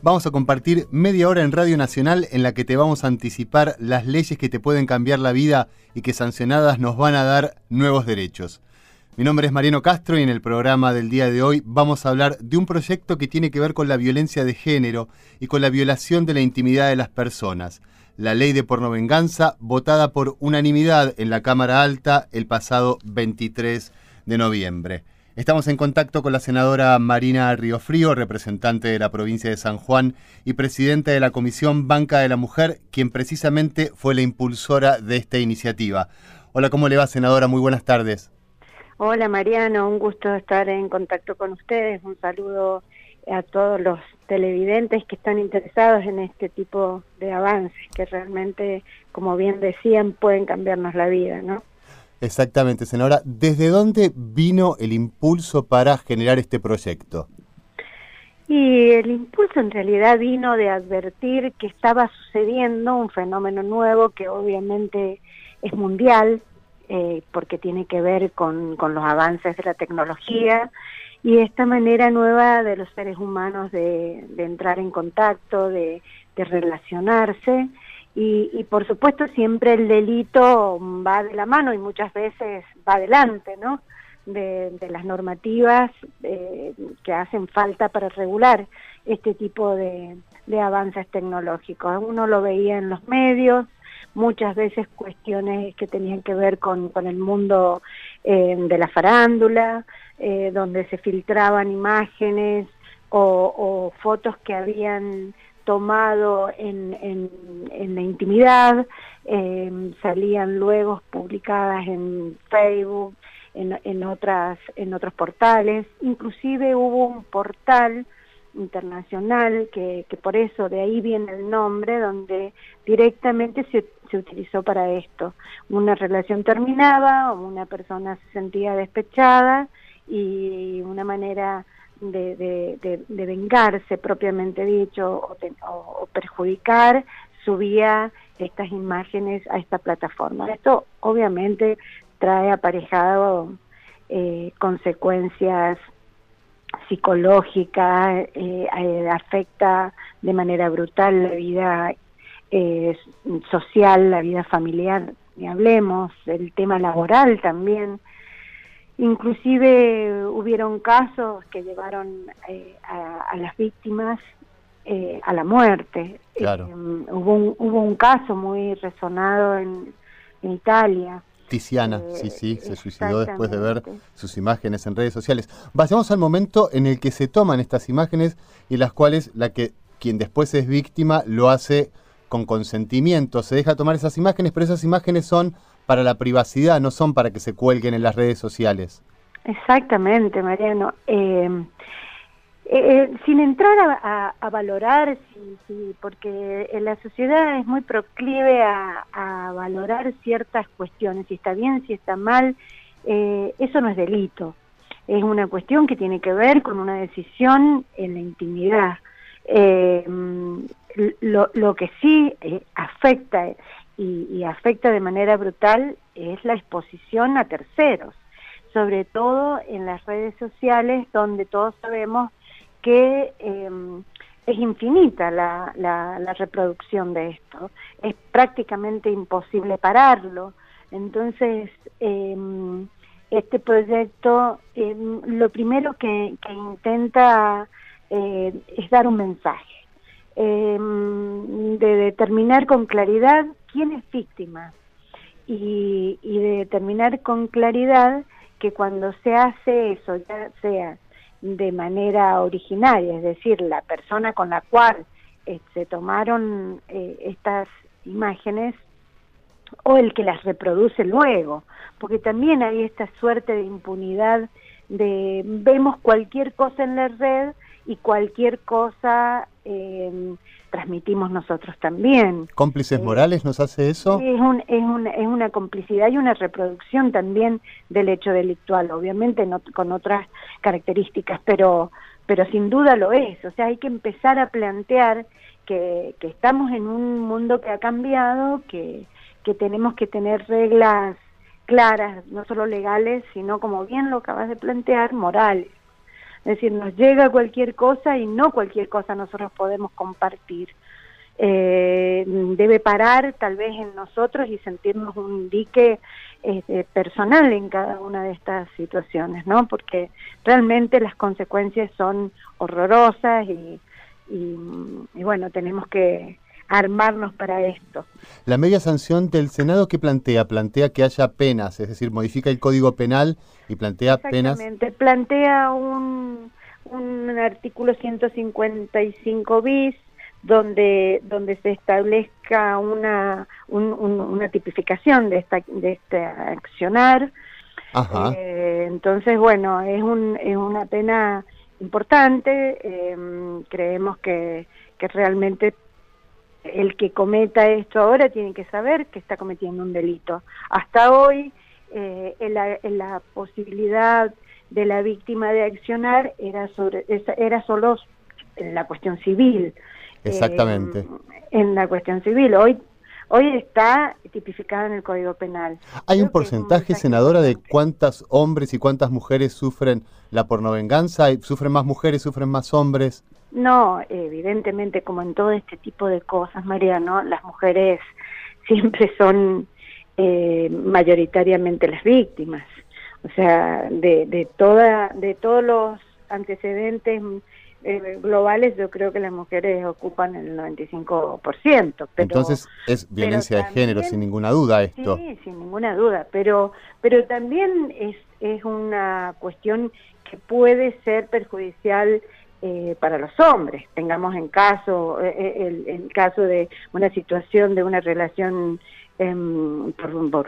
Vamos a compartir media hora en Radio Nacional en la que te vamos a anticipar las leyes que te pueden cambiar la vida y que sancionadas nos van a dar nuevos derechos. Mi nombre es Mariano Castro y en el programa del día de hoy vamos a hablar de un proyecto que tiene que ver con la violencia de género y con la violación de la intimidad de las personas. La ley de pornovenganza votada por unanimidad en la Cámara Alta el pasado 23 de noviembre. Estamos en contacto con la senadora Marina Riofrío, representante de la provincia de San Juan y presidenta de la Comisión Banca de la Mujer, quien precisamente fue la impulsora de esta iniciativa. Hola, ¿cómo le va, senadora? Muy buenas tardes. Hola, Mariano, un gusto estar en contacto con ustedes. Un saludo a todos los televidentes que están interesados en este tipo de avances que realmente, como bien decían, pueden cambiarnos la vida, ¿no? Exactamente, senadora. ¿Desde dónde vino el impulso para generar este proyecto? Y el impulso en realidad vino de advertir que estaba sucediendo un fenómeno nuevo que obviamente es mundial, eh, porque tiene que ver con, los avances de la tecnología y esta manera nueva de los seres humanos de, entrar en contacto, de relacionarse y, por supuesto siempre el delito va de la mano y muchas veces va adelante, ¿no? De, las normativas eh, que hacen falta para regular este tipo de, avances tecnológicos. Uno lo veía en los medios, muchas veces cuestiones que tenían que ver con, con el mundo eh, de la farándula, eh, donde se filtraban imágenes o fotos que habían tomado en, en, la intimidad, eh, salían luego publicadas en Facebook, en, en, otras, en otros portales, inclusive hubo un portal internacional que, que por eso de ahí viene el nombre, donde directamente se, se utilizó para esto. Una relación terminaba, una persona se sentía despechada y una manera de, de, vengarse propiamente dicho o, perjudicar, subía estas imágenes a esta plataforma. Esto obviamente trae aparejado eh, consecuencias psicológicas, eh, eh, afecta de manera brutal la vida social, la vida familiar, ni hablemos, el tema laboral también, Inclusive hubieron casos que llevaron eh, a, las víctimas eh, a la muerte. Claro. Eh, hubo, un, hubo un caso muy resonado en, Italia. Tiziana, sí, sí, se suicidó después de ver sus imágenes en redes sociales. Vayamos al momento en el que se toman estas imágenes y las cuales la que quien después es víctima lo hace con consentimiento, se deja tomar esas imágenes, pero esas imágenes son para la privacidad, no son para que se cuelguen en las redes sociales. Exactamente, Mariano. Eh, eh, eh, sin entrar a, valorar, sí, porque la sociedad es muy proclive a, valorar ciertas cuestiones, si está bien, si está mal, eso no es delito, es una cuestión que tiene que ver con una decisión en la intimidad. Lo, que sí afecta y, afecta de manera brutal es la exposición a terceros, sobre todo en las redes sociales donde todos sabemos que em, es infinita la, la, reproducción de esto, es prácticamente imposible pararlo. Entonces, eh, este proyecto em, lo primero que, que intenta eh, es dar un mensaje, de determinar con claridad quién es víctima. Y, de determinar con claridad que cuando se hace eso, ya sea de manera originaria, es decir, la persona con la cual se tomaron eh, estas imágenes o el que las reproduce luego, porque también hay esta suerte de impunidad de vemos cualquier cosa en la red y cualquier cosa eh, transmitimos nosotros también. ¿Cómplices morales nos hace eso? Es, un, es, es, una complicidad y una reproducción también del hecho delictual, obviamente no, con otras características, pero, pero sin duda lo es. O sea, hay que empezar a plantear que, que estamos en un mundo que ha cambiado, que, que tenemos que tener reglas claras, no solo legales, sino como bien lo acabas de plantear, morales. Es decir, nos llega cualquier cosa y no cualquier cosa nosotros podemos compartir. Eh, debe parar tal vez en nosotros y sentirnos un dique este, personal en cada una de estas situaciones, ¿no? Porque realmente las consecuencias son horrorosas y, y bueno, tenemos que, armarnos para esto. La media sanción del Senado que plantea, plantea que haya penas, es decir, modifica el Código Penal y plantea penas. Exactamente, plantea un, un artículo 155 bis donde donde se establezca una una tipificación de esta de este accionar. Ajá. Eh, entonces, bueno, es un es una pena importante. Eh, creemos que que realmente el que cometa esto ahora tiene que saber que está cometiendo un delito. Hasta hoy, eh, en, la, posibilidad de la víctima de accionar era, sobre, era solo en la cuestión civil. Exactamente. Eh, en la cuestión civil. Hoy hoy está tipificada en el Código Penal. ¿Hay un porcentaje, senadora, de cuántas hombres y cuántas mujeres sufren la pornovenganza? ¿Sufren más mujeres, sufren más hombres? No, evidentemente, como en todo este tipo de cosas, María, ¿no? Las mujeres siempre son eh, mayoritariamente las víctimas. O sea, de, de, toda, de todos los antecedentes eh, globales, yo creo que las mujeres ocupan el 95%. Pero, Entonces es violencia de género, sin ninguna duda esto. Sí, sin ninguna duda, pero, pero también es, es una cuestión que puede ser perjudicial eh, para los hombres. Tengamos en caso eh, eh, el, caso de una situación de una relación eh, por, por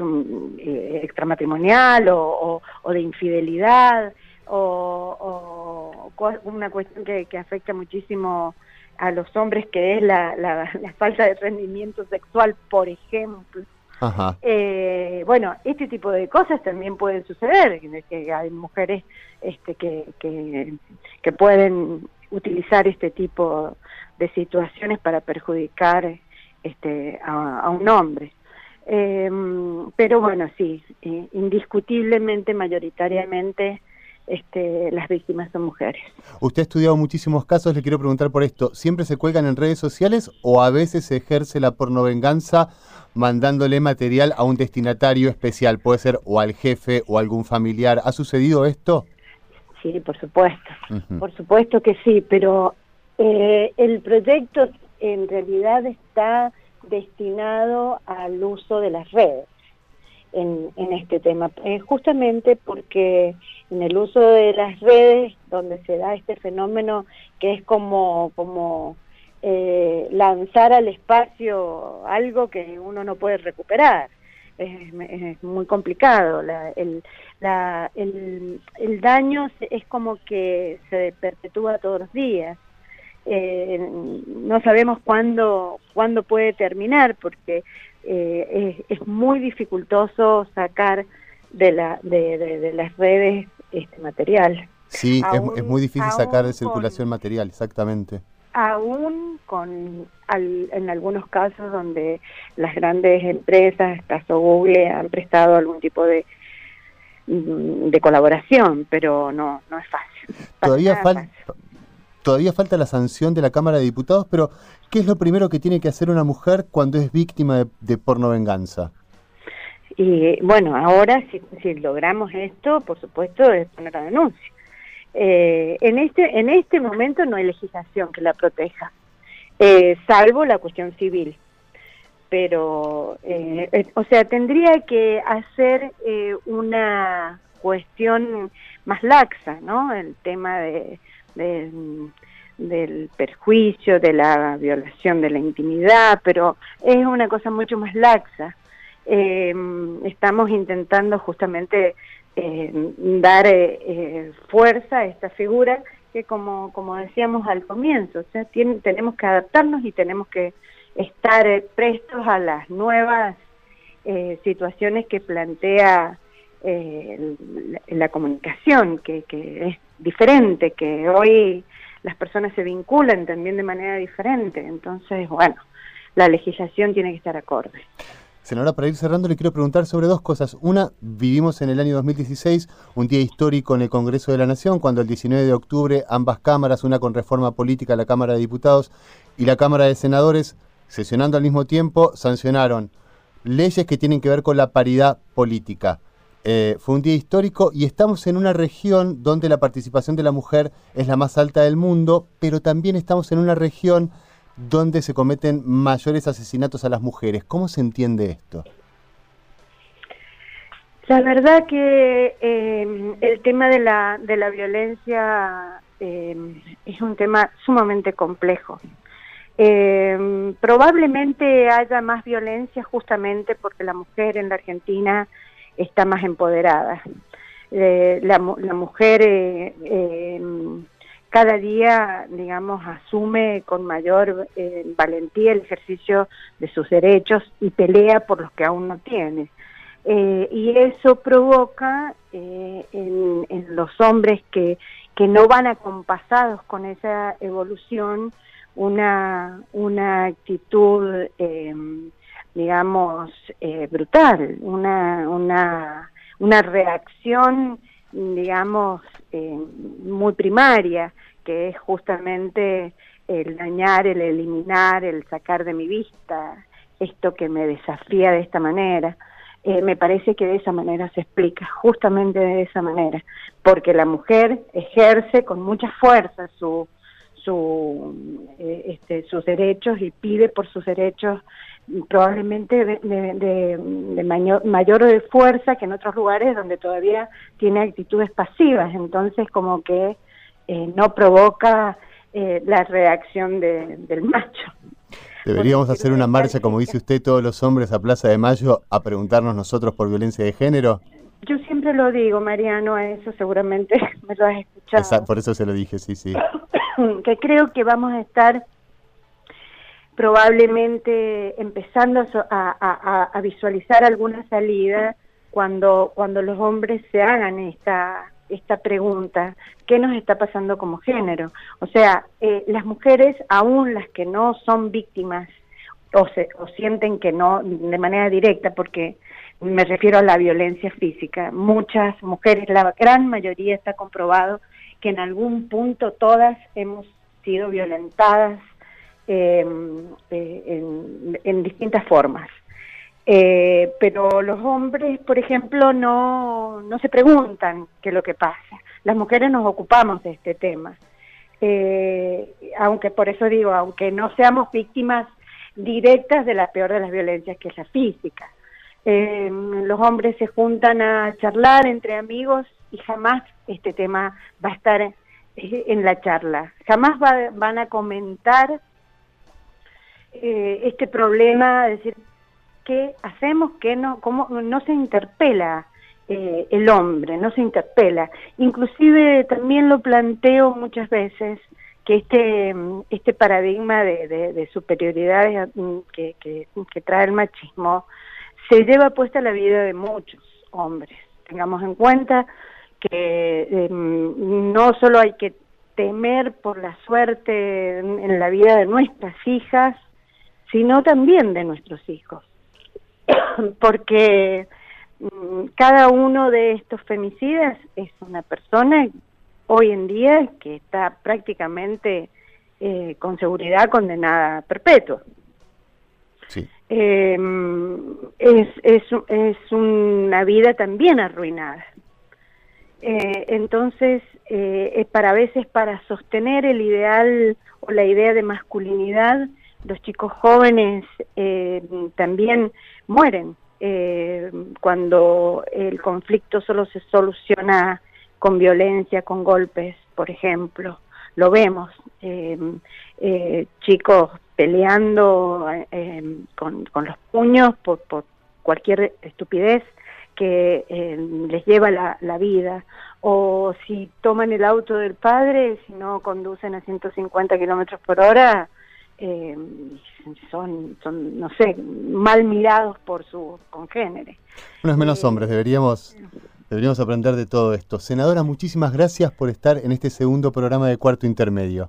eh, extramatrimonial o, o, de infidelidad o, o, una cuestión que, que, afecta muchísimo a los hombres que es la, la, la falta de rendimiento sexual, por ejemplo. Eh, bueno, este tipo de cosas también pueden suceder, que hay mujeres este, que, que, pueden utilizar este tipo de situaciones para perjudicar este, a, a un hombre. Eh, pero bueno, sí, eh, indiscutiblemente, mayoritariamente, este, las víctimas son mujeres. Usted ha estudiado muchísimos casos, le quiero preguntar por esto, ¿siempre se cuelgan en redes sociales o a veces se ejerce la pornovenganza mandándole material a un destinatario especial? Puede ser o al jefe o algún familiar. ¿Ha sucedido esto? Sí, por supuesto, uh -huh. por supuesto que sí, pero eh, el proyecto en realidad está destinado al uso de las redes en, en este tema, eh, justamente porque en el uso de las redes donde se da este fenómeno que es como, como eh, lanzar al espacio algo que uno no puede recuperar. Es, muy complicado. El, la, el, el, daño es como que se perpetúa todos los días. Eh, no sabemos cuándo, cuándo puede terminar porque eh, es, es, muy dificultoso sacar de, la, de, de, de las redes este material. Sí, aún, es, es, muy difícil sacar de circulación con, material, exactamente. Aún con, al, en algunos casos donde las grandes empresas, caso Google, han prestado algún tipo de, de colaboración, pero no, no es fácil. Todavía falta... Todavía falta la sanción de la Cámara de Diputados, pero ¿qué es lo primero que tiene que hacer una mujer cuando es víctima de, de porno venganza? Y bueno, ahora si, si, logramos esto, por supuesto, es poner la denuncia. Eh, en, este, en este momento no hay legislación que la proteja, eh, salvo la cuestión civil. Pero, eh, eh o sea, tendría que hacer eh, una cuestión más laxa, ¿no? El tema de de, del perjuicio, de la violación de la intimidad, pero es una cosa mucho más laxa. Eh, estamos intentando justamente eh, dar eh, fuerza a esta figura que como, como decíamos al comienzo, o sea, tenemos que adaptarnos y tenemos que estar eh, prestos a las nuevas eh, situaciones que plantea eh, la, comunicación, que, que, es diferente, que hoy las personas se vinculan también de manera diferente. Entonces, bueno, la legislación tiene que estar acorde. Senadora, para ir cerrando, le quiero preguntar sobre dos cosas. Una, vivimos en el año 2016 un día histórico en el Congreso de la Nación, cuando el 19 de octubre ambas cámaras, una con reforma política, la Cámara de Diputados y la Cámara de Senadores, sesionando al mismo tiempo, sancionaron leyes que tienen que ver con la paridad política. Eh, fue un día histórico y estamos en una región donde la participación de la mujer es la más alta del mundo, pero también estamos en una región donde se cometen mayores asesinatos a las mujeres. ¿Cómo se entiende esto? La verdad que eh, el tema de la, de la violencia eh, es un tema sumamente complejo. Eh, probablemente haya más violencia justamente porque la mujer en la Argentina está más empoderada. Eh, la, mujer eh, em, cada día, digamos, asume con mayor eh, valentía el ejercicio de sus derechos y pelea por los que aún no tiene. y eso provoca en, en, los hombres que, que no van acompasados con esa evolución una, una actitud, eh, digamos, eh, brutal, una, una, una reacción, digamos, eh, muy primaria, que es justamente el dañar, el eliminar, el sacar de mi vista esto que me desafía de esta manera. me parece que de esa manera se explica, justamente de esa manera, porque la mujer ejerce con mucha fuerza su, su, eh, este, sus derechos y pide por sus derechos probablemente de, mayor, mayor fuerza que en otros lugares donde todavía tiene actitudes pasivas, entonces como que eh, no provoca eh, la reacción del macho. ¿Deberíamos hacer una marcha, como dice usted, todos los hombres a Plaza de Mayo a preguntarnos nosotros por violencia de género? Yo siempre lo digo, Mariano, a eso seguramente me lo has escuchado. por eso se lo dije, sí, sí. que creo que vamos a estar probablemente empezando a, visualizar alguna salida cuando, cuando los hombres se hagan esta, esta pregunta, ¿qué nos está pasando como género? O sea, eh, las mujeres, aún las que no son víctimas o, se, o sienten que no de manera directa, porque me refiero a la violencia física, muchas mujeres, la gran mayoría está comprobado que en algún punto todas hemos sido violentadas eh, eh, en, distintas formas. Eh, pero los hombres, por ejemplo, no, no se preguntan qué es lo que pasa. Las mujeres nos ocupamos de este tema. aunque por eso digo, aunque no seamos víctimas directas de la peor de las violencias, que es la física. Los hombres se juntan a charlar entre amigos y jamás este tema va a estar eh, en la charla. Jamás van a comentar eh, este problema, decir, ¿qué hacemos? ¿Qué no? ¿Cómo no se interpela eh, el hombre? No se interpela. Inclusive también lo planteo muchas veces que este, este paradigma de, superioridad que, que trae el machismo se lleva puesta la vida de muchos hombres. Tengamos en cuenta que em, no solo hay que temer por la suerte en, la vida de nuestras hijas, sino también de nuestros hijos. Porque mm, cada uno de estos femicidas es una persona hoy en día que está prácticamente eh, con seguridad condenada perpetua. Sí. Em, es, es, es una vida también arruinada. Eh, entonces, eh, para a veces para sostener el ideal o la idea de masculinidad, los chicos jóvenes eh, también mueren eh, cuando el conflicto solo se soluciona con violencia, con golpes, por ejemplo. Lo vemos, chicos peleando con, con, los puños por, por cualquier estupidez que eh, les lleva la, vida o si toman el auto del padre, si no conducen a 150 kilómetros por hora, eh, son, son, no sé, mal mirados por sus congéneres. Unos menos hombres, deberíamos, deberíamos aprender de todo esto. Senadora, muchísimas gracias por estar en este segundo programa de Cuarto Intermedio.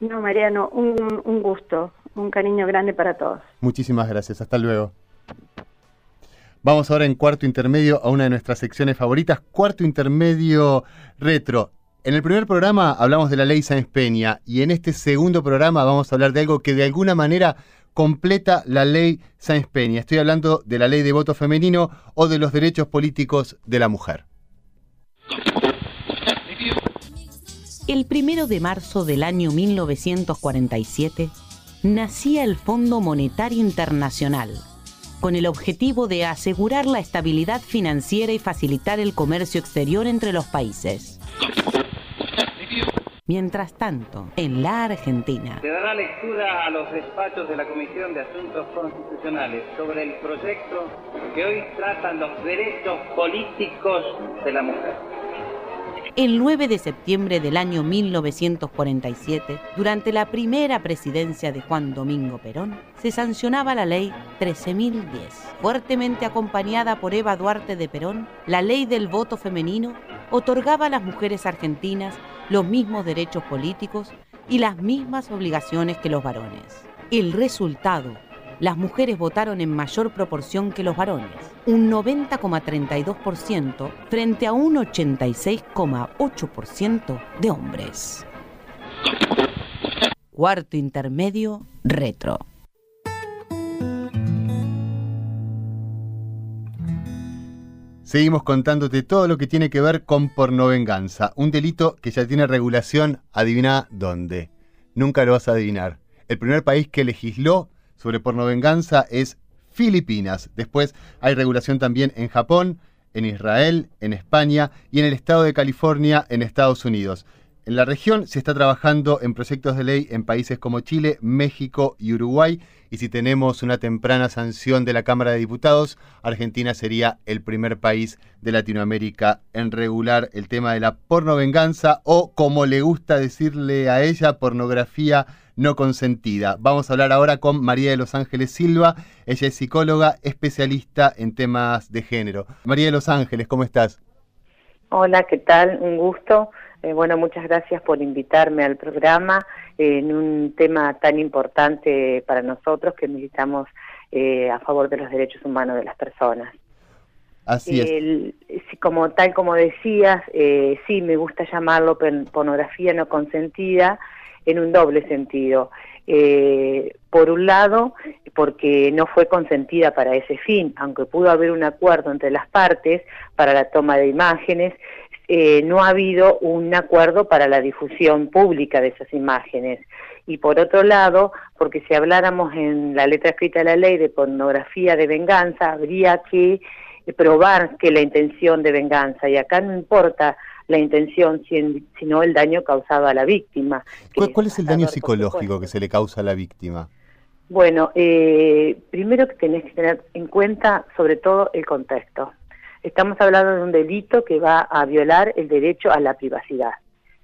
No, Mariano, un, gusto, un cariño grande para todos. Muchísimas gracias, hasta luego. Vamos ahora en cuarto intermedio a una de nuestras secciones favoritas, cuarto intermedio retro. En el primer programa hablamos de la ley Sáenz Peña y en este segundo programa vamos a hablar de algo que de alguna manera completa la ley Sáenz Peña. Estoy hablando de la ley de voto femenino o de los derechos políticos de la mujer. El primero de marzo del año 1947 nacía el Fondo Monetario Internacional, con el objetivo de asegurar la estabilidad financiera y facilitar el comercio exterior entre los países. Mientras tanto, en la Argentina, Se dará lectura a los despachos de la Comisión de Asuntos Constitucionales sobre el proyecto que hoy tratan los derechos políticos de la mujer. El 9 de septiembre del año 1947, durante la primera presidencia de Juan Domingo Perón, se sancionaba la ley 13.010. Fuertemente acompañada por Eva Duarte de Perón, la ley del voto femenino otorgaba a las mujeres argentinas los mismos derechos políticos y las mismas obligaciones que los varones. El resultado, las mujeres votaron en mayor proporción que los varones, un 90,32% frente a un 86,8% de hombres. Cuarto intermedio, retro. Seguimos contándote todo lo que tiene que ver con pornovenganza, un delito que ya tiene regulación, adivina dónde. Nunca lo vas a adivinar. El primer país que legisló sobre pornovenganza es Filipinas. Después hay regulación también en Japón, en Israel, en España y en el estado de California, en Estados Unidos. En la región se está trabajando en proyectos de ley en países como Chile, México y Uruguay. Y si tenemos una temprana sanción de la Cámara de Diputados, Argentina sería el primer país de Latinoamérica en regular el tema de la pornovenganza o, como le gusta decirle a ella, pornografía no consentida. Vamos a hablar ahora con María de Los Ángeles Silva. Ella es psicóloga especialista en temas de género. María de Los Ángeles, ¿cómo estás? Hola, ¿qué tal? Un gusto. Eh, bueno, muchas gracias por invitarme al programa eh, en un tema tan importante para nosotros que militamos eh, a favor de los derechos humanos de las personas. Así es. El- como tal como decías, eh, sí me gusta llamarlo pornografía no consentida en un doble sentido. Eh, por un lado, porque no fue consentida para ese fin, aunque pudo haber un acuerdo entre las partes para la toma de imágenes, eh, no ha habido un acuerdo para la difusión pública de esas imágenes. Y por otro lado, porque si habláramos en la letra escrita de la ley de pornografía de venganza, habría que probar que la intención de venganza, y acá no importa la intención, sin- sino el daño causado a la víctima. ¿Cuál, cuál es el daño psicológico que se le causa a la víctima? Bueno, eh, primero que tenés que tener en cuenta sobre todo el contexto. Estamos hablando de un delito que va a violar el derecho a la privacidad.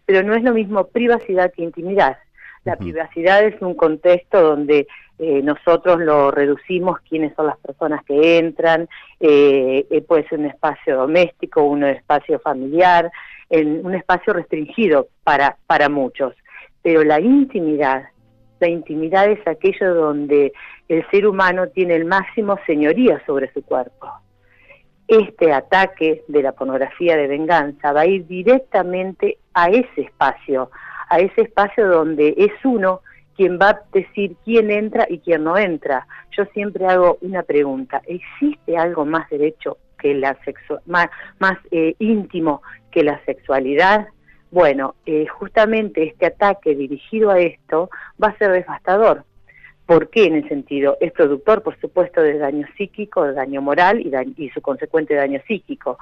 Pero no es lo mismo privacidad que intimidad. La privacidad es un contexto donde eh, nosotros lo reducimos, quiénes son las personas que entran, eh, eh, puede ser un espacio doméstico, un espacio familiar, en un espacio restringido para, para muchos. Pero la intimidad, la intimidad es aquello donde el ser humano tiene el máximo señoría sobre su cuerpo. Este ataque de la pornografía de venganza va a ir directamente a ese espacio, a ese espacio donde es uno quien va a decir quién entra y quién no entra. Yo siempre hago una pregunta, ¿existe algo más derecho que la más, más eh, íntimo que la sexualidad? Bueno, eh, justamente este ataque dirigido a esto va a ser devastador. ¿Por qué en el sentido? Es productor, por supuesto, de daño psíquico, de daño moral y, su consecuente daño psíquico.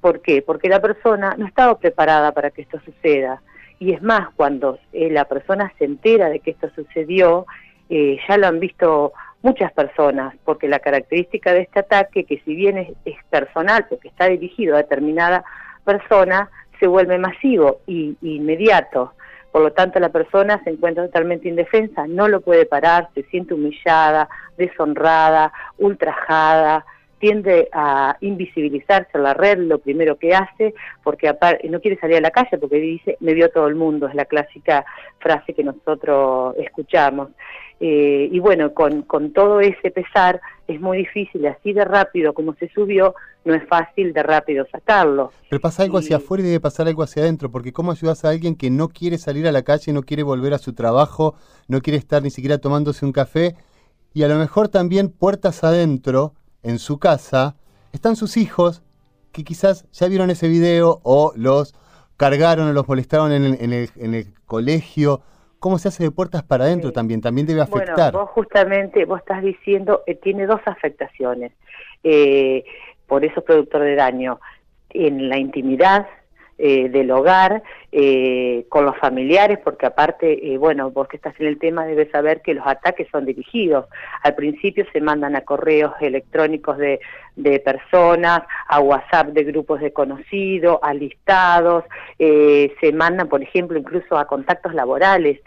¿Por qué? Porque la persona no estaba preparada para que esto suceda. Y es más, cuando eh, la persona se entera de que esto sucedió, ya lo han visto muchas personas, porque la característica de este ataque, que si bien es, personal, porque está dirigido a determinada persona, se vuelve masivo y inmediato. Por lo tanto, la persona se encuentra totalmente indefensa, no lo puede parar, se siente humillada, deshonrada, ultrajada, tiende a invisibilizarse en la red, lo primero que hace, porque no quiere salir a la calle porque dice, me vio todo el mundo, es la clásica frase que nosotros escuchamos. Eh, y bueno, con, con todo ese pesar es muy difícil, así de rápido como se subió, no es fácil de rápido sacarlo. Pero pasa algo hacia afuera y debe pasar algo hacia adentro, porque ¿cómo ayudas a alguien que no quiere salir a la calle, no quiere volver a su trabajo, no quiere estar ni siquiera tomándose un café? Y a lo mejor también puertas adentro en su casa están sus hijos que quizás ya vieron ese video o los cargaron o los molestaron en el, en el, colegio. ¿Cómo se hace de puertas para adentro también? También debe afectar. Bueno, vos justamente, vos estás diciendo, eh, tiene dos afectaciones. Eh, por eso es productor de daño. En la intimidad, eh, del hogar, eh, con los familiares, porque aparte, eh, bueno, vos que estás en el tema debes saber que los ataques son dirigidos. Al principio se mandan a correos electrónicos de, de personas, a WhatsApp de grupos de conocidos, a listados, se mandan, por ejemplo, incluso a contactos laborales.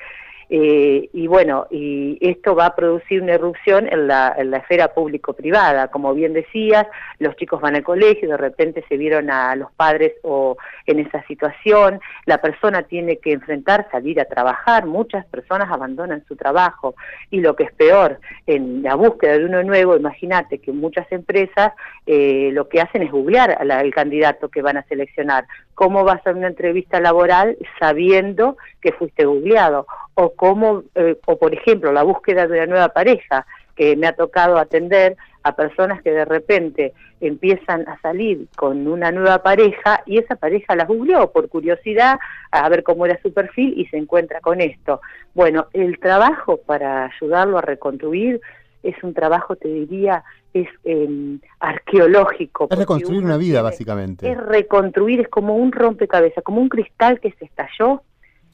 Eh, y bueno, y esto va a producir una erupción en la, esfera público-privada. Como bien decías, los chicos van al colegio, de repente se vieron a los padres o en esa situación, la persona tiene que enfrentar, salir a trabajar, muchas personas abandonan su trabajo y lo que es peor, en la búsqueda de uno nuevo, imagínate que muchas empresas eh, lo que hacen es googlear al candidato que van a seleccionar. ¿Cómo vas a una entrevista laboral sabiendo que fuiste googleado? O cómo, eh, o por ejemplo, la búsqueda de una nueva pareja, que me ha tocado atender a personas que de repente empiezan a salir con una nueva pareja y esa pareja la googleó por curiosidad a ver cómo era su perfil y se encuentra con esto. Bueno, el trabajo para ayudarlo a reconstruir es un trabajo, te diría, es em, arqueológico. Es reconstruir una vida, básicamente. Es reconstruir, es como un rompecabezas, como un cristal que se estalló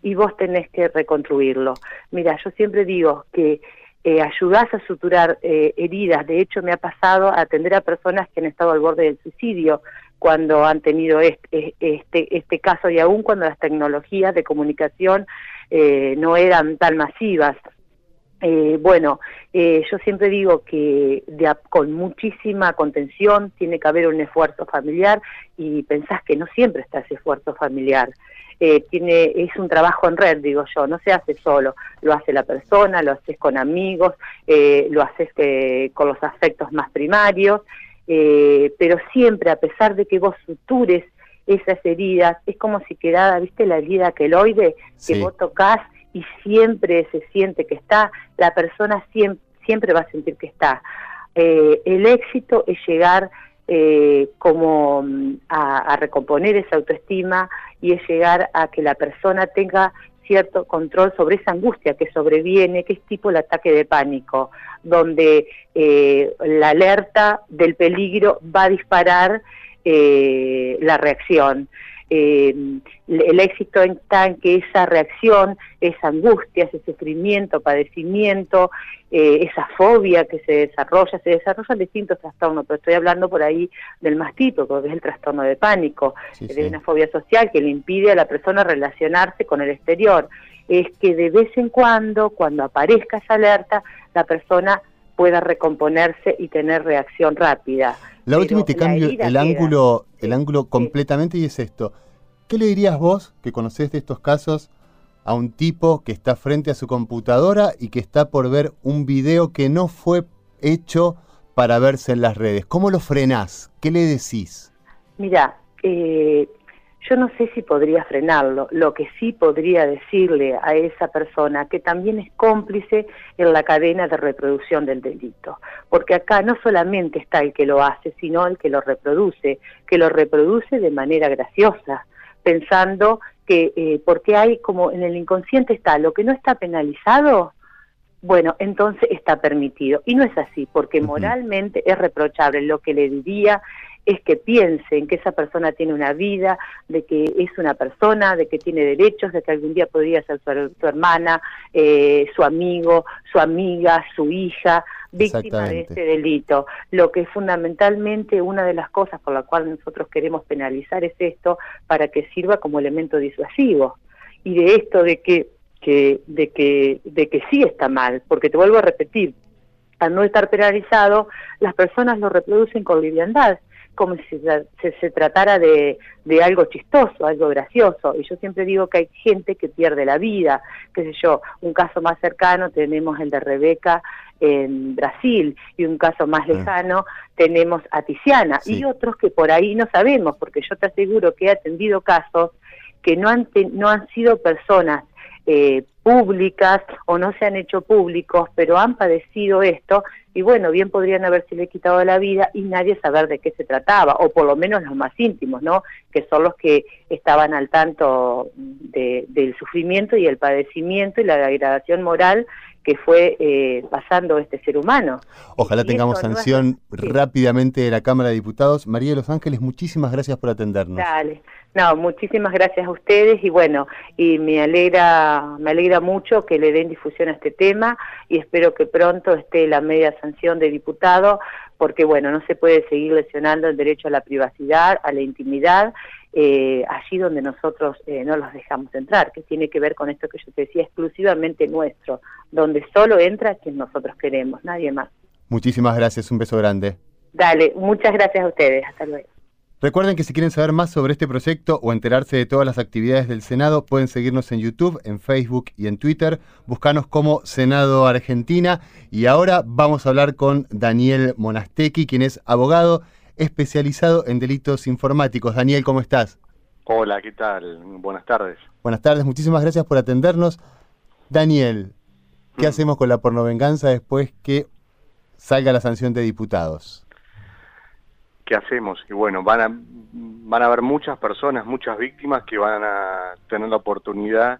y vos tenés que reconstruirlo. Mira, yo siempre digo que eh, ayudás a suturar eh, heridas. De hecho, me ha pasado a atender a personas que han estado al borde del suicidio cuando han tenido este, este, este caso y aún cuando las tecnologías de comunicación eh, no eran tan masivas. Eh, bueno, eh, yo siempre digo que con muchísima contención tiene que haber un esfuerzo familiar y pensás que no siempre está ese esfuerzo familiar. Eh, tiene es un trabajo en red, digo yo, no se hace solo, lo hace la persona, lo haces con amigos, eh, lo haces con los afectos más primarios, pero siempre, a pesar de que vos sutures esas heridas, es como si quedara, ¿viste la herida queloide que vos tocas y siempre se siente que está, la persona siempre, va a sentir que está. el éxito es llegar eh, como mm, a, recomponer esa autoestima y es llegar a que la persona tenga cierto control sobre esa angustia que sobreviene, que es tipo el ataque de pánico, donde eh, la alerta del peligro va a disparar eh, la reacción. Eh, el éxito está en que esa reacción, esa angustia, ese sufrimiento, padecimiento, eh, esa fobia que se desarrolla, se desarrollan distintos trastornos, pero estoy hablando por ahí del más típico, que es el trastorno de pánico, de una fobia social que le impide a la persona relacionarse con el exterior. Es que de vez en cuando, cuando aparezca esa alerta, la persona pueda recomponerse y tener reacción rápida. La última y te cambio el ángulo, el ángulo completamente y es esto. ¿Qué le dirías vos, que conocés de estos casos, a un tipo que está frente a su computadora y que está por ver un video que no fue hecho para verse en las redes? ¿Cómo lo frenás? ¿Qué le decís? Mira, eh, yo no sé si podría frenarlo. Lo que sí podría decirle a esa persona que también es cómplice en la cadena de reproducción del delito. Porque acá no solamente está el que lo hace, sino el que lo reproduce, que lo reproduce de manera graciosa pensando que eh, porque hay como en el inconsciente está lo que no está penalizado, bueno, entonces está permitido. Y no es así, porque moralmente es reprochable. Lo que le diría es que piensen que esa persona tiene una vida, de que es una persona, de que tiene derechos, de que algún día podría ser su, hermana, eh, su amigo, su amiga, su hija. Víctima de este delito. Lo que fundamentalmente una de las cosas por la cual nosotros queremos penalizar es esto para que sirva como elemento disuasivo. Y de esto de que, que, de que, de que sí está mal, porque te vuelvo a repetir, al no estar penalizado, las personas lo reproducen con liviandad como si se, tratara de, de, algo chistoso, algo gracioso. Y yo siempre digo que hay gente que pierde la vida. Qué sé yo, un caso más cercano tenemos el de Rebeca en Brasil y un caso más lejano tenemos a Tiziana y otros que por ahí no sabemos, porque yo te aseguro que he atendido casos que no han, no han sido personas eh, públicas o no se han hecho públicos, pero han padecido esto y bueno, bien podrían haberse le quitado la vida y nadie saber de qué se trataba, o por lo menos los más íntimos, ¿no? Que son los que estaban al tanto del sufrimiento y el padecimiento y la degradación moral que fue eh, pasando este ser humano. Ojalá tengamos sanción rápidamente de la Cámara de Diputados. María de los Ángeles, muchísimas gracias por atendernos. Dale. No, muchísimas gracias a ustedes y bueno, y me alegra, me alegra mucho que le den difusión a este tema y espero que pronto esté la media sanción de diputado, porque bueno, no se puede seguir lesionando el derecho a la privacidad, a la intimidad eh, allí donde nosotros eh, no los dejamos entrar, que tiene que ver con esto que yo te decía, exclusivamente nuestro, donde solo entra quien nosotros queremos, nadie más. Muchísimas gracias, un beso grande. Dale, muchas gracias a ustedes, hasta luego. Recuerden que si quieren saber más sobre este proyecto o enterarse de todas las actividades del Senado, pueden seguirnos en YouTube, en Facebook y en Twitter. Buscanos como Senado Argentina. Y ahora vamos a hablar con Daniel Monastequi, quien es abogado especializado en delitos informáticos. Daniel, ¿cómo estás? Hola, ¿qué tal? Buenas tardes. Buenas tardes, muchísimas gracias por atendernos. Daniel, ¿qué mm. hacemos con la pornovenganza después que salga la sanción de diputados? ¿Qué hacemos? Y bueno, van a, van a haber muchas personas, muchas víctimas que van a tener la oportunidad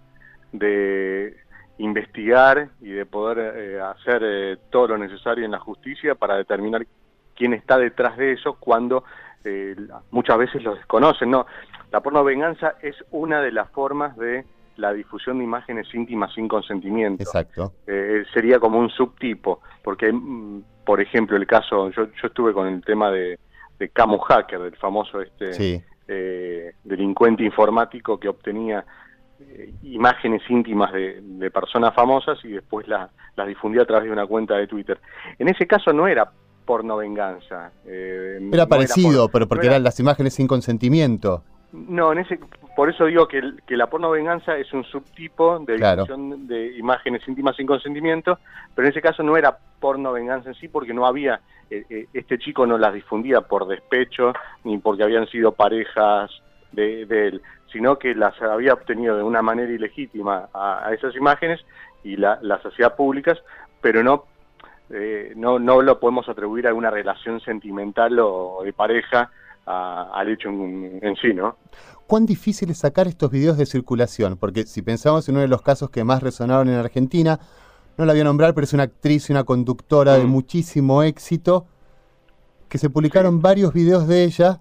de investigar y de poder eh, hacer eh, todo lo necesario en la justicia para determinar quién está detrás de eso cuando eh, muchas veces lo desconocen. No, la porno venganza es una de las formas de la difusión de imágenes íntimas sin consentimiento. Exacto. Eh, sería como un subtipo, porque, mm, por ejemplo, el caso, yo, yo estuve con el tema de, de Camus Hacker, del famoso este eh, delincuente informático que obtenía imágenes íntimas de, de, personas famosas y después las la difundía a través de una cuenta de Twitter. En ese caso no era porno venganza. Eh, era parecido, pero porque eran las imágenes sin consentimiento. No, en ese, por eso digo que, que la porno venganza es un subtipo de de imágenes íntimas sin consentimiento, pero en ese caso no era porno venganza en sí porque no había, eh, eh, este chico no las difundía por despecho ni porque habían sido parejas de, él, sino que las había obtenido de una manera ilegítima a, esas imágenes y las hacía públicas, pero no eh, no, no lo podemos atribuir a una relación sentimental o de pareja al hecho en, sí, ¿no? ¿Cuán difícil es sacar estos videos de circulación? Porque si pensamos en uno de los casos que más resonaron en Argentina, no la voy a nombrar, pero es una actriz y una conductora de mm. muchísimo éxito, que se publicaron varios videos de ella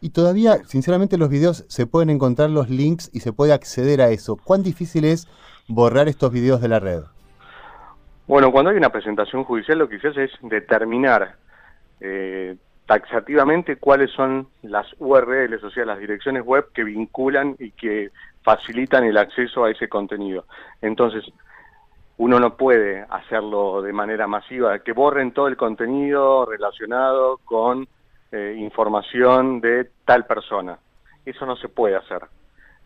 y todavía, sinceramente, los videos se pueden encontrar los links y se puede acceder a eso. ¿Cuán difícil es borrar estos videos de la red? Bueno, cuando hay una presentación judicial lo que se hace es determinar eh, taxativamente cuáles son las URLs, o sea, las direcciones web que vinculan y que facilitan el acceso a ese contenido. Entonces, uno no puede hacerlo de manera masiva, que borren todo el contenido relacionado con eh, información de tal persona. Eso no se puede hacer.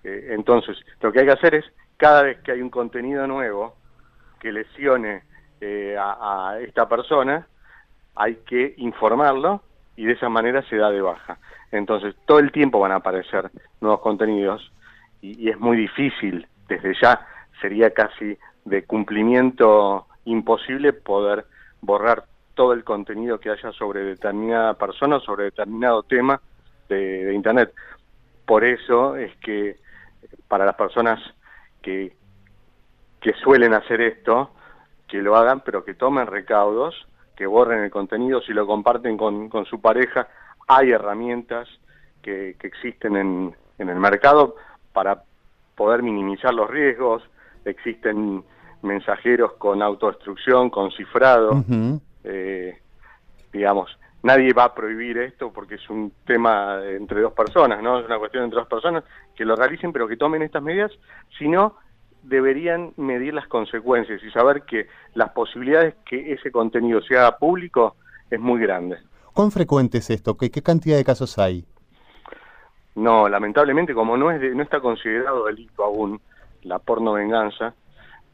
Eh, entonces, lo que hay que hacer es, cada vez que hay un contenido nuevo que lesione eh, a, esta persona, hay que informarlo y de esa manera se da de baja. Entonces, todo el tiempo van a aparecer nuevos contenidos y, es muy difícil, desde ya sería casi de cumplimiento imposible poder borrar todo el contenido que haya sobre determinada persona, sobre determinado tema de, de Internet. Por eso es que para las personas que, que suelen hacer esto, que lo hagan, pero que tomen recaudos, que borren el contenido, si lo comparten con, con su pareja, hay herramientas que, que existen en, en, el mercado para poder minimizar los riesgos, existen mensajeros con autodestrucción, con cifrado, eh, digamos, nadie va a prohibir esto porque es un tema entre dos personas, ¿no? Es una cuestión entre dos personas que lo realicen, pero que tomen estas medidas, sino deberían medir las consecuencias y saber que las posibilidades que ese contenido sea público es muy grande. ¿Cuán frecuente es esto? ¿Qué, qué cantidad de casos hay? No, lamentablemente como no, es no está considerado delito aún la porno venganza,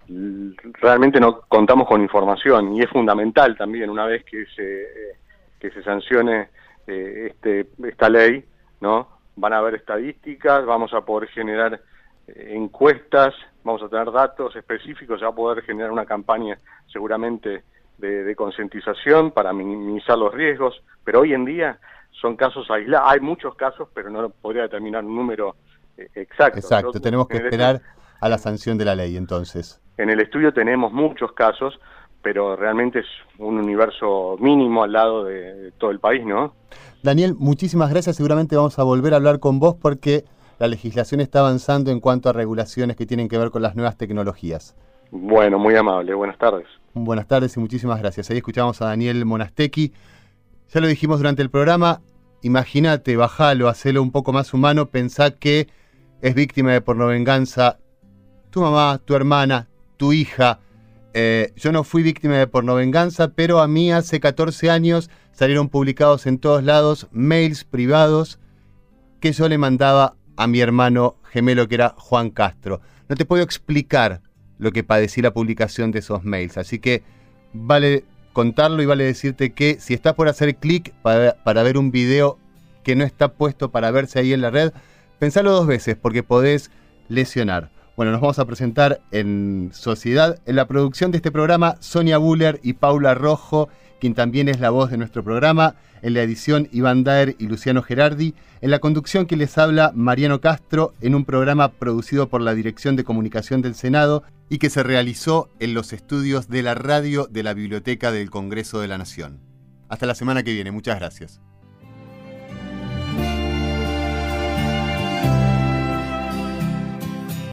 realmente no contamos con información y es fundamental también una vez que se, que se sancione eh, este, esta ley, ¿no? Van a haber estadísticas, vamos a poder generar eh, encuestas, vamos a tener datos específicos, se va a poder generar una campaña seguramente de, de concientización para minimizar los riesgos, pero hoy en día son casos aislados, hay muchos casos, pero no podría determinar un número eh, exacto. Exacto, tenemos que esperar a la sanción de la ley entonces. En el estudio tenemos muchos casos, pero realmente es un universo mínimo al lado de, todo el país, ¿no? Daniel, muchísimas gracias. Seguramente vamos a volver a hablar con vos porque la legislación está avanzando en cuanto a regulaciones que tienen que ver con las nuevas tecnologías. Bueno, muy amable. Buenas tardes. Buenas tardes y muchísimas gracias. Ahí escuchamos a Daniel Monastecki. Ya lo dijimos durante el programa, imagínate, bajalo, hacelo un poco más humano, pensá que es víctima de pornovenganza tu mamá, tu hermana, tu hija. Eh, yo no fui víctima de pornovenganza, pero a mí hace 14 años salieron publicados en todos lados mails privados que yo le mandaba a mi hermano gemelo que era Juan Castro. No te puedo explicar lo que padecí la publicación de esos mails, así que vale contarlo y vale decirte que si estás por hacer clic para, para, ver un video que no está puesto para verse ahí en la red, pensalo dos veces porque podés lesionar. Bueno, nos vamos a presentar en Sociedad. En la producción de este programa, Sonia Buller y Paula Rojo, quien también es la voz de nuestro programa. En la edición, Iván Daer y Luciano Gerardi. En la conducción que les habla, Mariano Castro, en un programa producido por la Dirección de Comunicación del Senado y que se realizó en los estudios de la radio de la Biblioteca del Congreso de la Nación. Hasta la semana que viene. Muchas gracias.